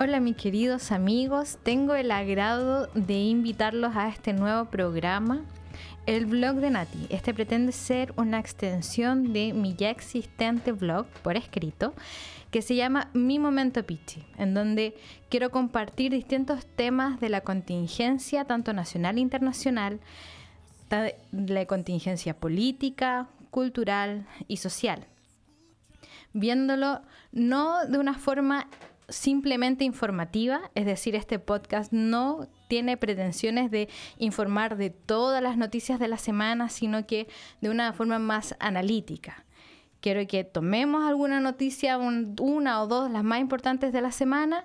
Hola mis queridos amigos, tengo el agrado de invitarlos a este nuevo programa, el blog de Nati. Este pretende ser una extensión de mi ya existente blog por escrito que se llama Mi Momento Pichi, en donde quiero compartir distintos temas de la contingencia, tanto nacional e internacional, la contingencia política, cultural y social. Viéndolo no de una forma simplemente informativa, es decir, este podcast no tiene pretensiones de informar de todas las noticias de la semana, sino que de una forma más analítica. Quiero que tomemos alguna noticia, una o dos, las más importantes de la semana,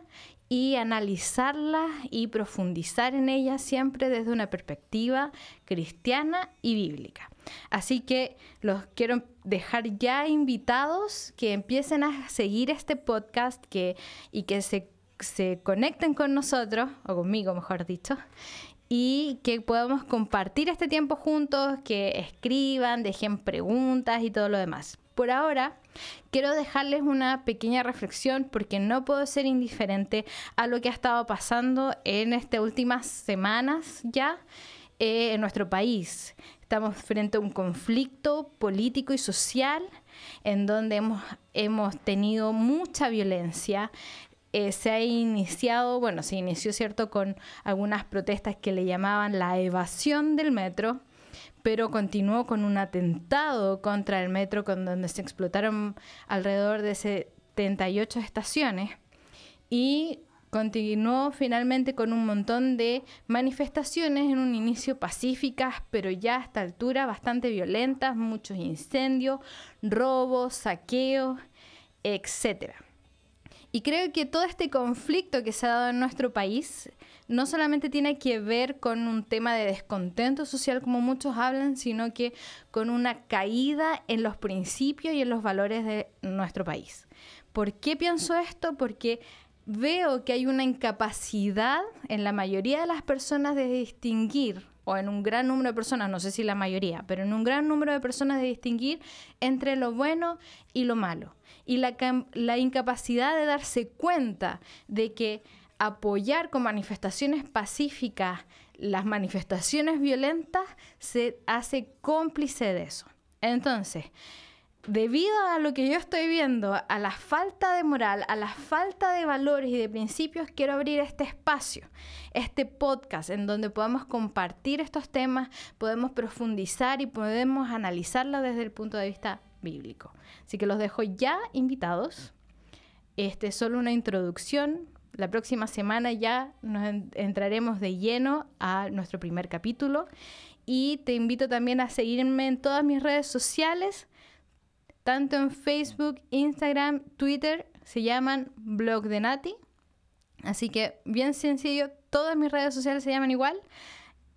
y analizarlas y profundizar en ellas siempre desde una perspectiva cristiana y bíblica. Así que los quiero dejar ya invitados que empiecen a seguir este podcast que, y que se, se conecten con nosotros, o conmigo mejor dicho, y que podamos compartir este tiempo juntos, que escriban, dejen preguntas y todo lo demás. Por ahora, quiero dejarles una pequeña reflexión porque no puedo ser indiferente a lo que ha estado pasando en estas últimas semanas ya eh, en nuestro país. Estamos frente a un conflicto político y social en donde hemos, hemos tenido mucha violencia. Eh, se ha iniciado, bueno, se inició, ¿cierto?, con algunas protestas que le llamaban la evasión del metro pero continuó con un atentado contra el metro con donde se explotaron alrededor de 78 estaciones y continuó finalmente con un montón de manifestaciones en un inicio pacíficas, pero ya a esta altura bastante violentas, muchos incendios, robos, saqueos, etcétera. Y creo que todo este conflicto que se ha dado en nuestro país no solamente tiene que ver con un tema de descontento social como muchos hablan, sino que con una caída en los principios y en los valores de nuestro país. ¿Por qué pienso esto? Porque veo que hay una incapacidad en la mayoría de las personas de distinguir o en un gran número de personas, no sé si la mayoría, pero en un gran número de personas de distinguir entre lo bueno y lo malo. Y la, la incapacidad de darse cuenta de que apoyar con manifestaciones pacíficas las manifestaciones violentas se hace cómplice de eso. Entonces, debido a lo que yo estoy viendo, a la falta de moral, a la falta de valores y de principios, quiero abrir este espacio, este podcast en donde podamos compartir estos temas, podemos profundizar y podemos analizarlo desde el punto de vista bíblico. Así que los dejo ya invitados. Este es solo una introducción. La próxima semana ya nos entraremos de lleno a nuestro primer capítulo y te invito también a seguirme en todas mis redes sociales tanto en Facebook, Instagram, Twitter, se llaman Blog de Nati. Así que bien sencillo, todas mis redes sociales se llaman igual.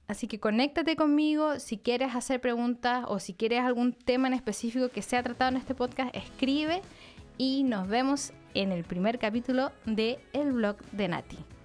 Así que conéctate conmigo si quieres hacer preguntas o si quieres algún tema en específico que sea tratado en este podcast, escribe y nos vemos en el primer capítulo de El blog de Nati.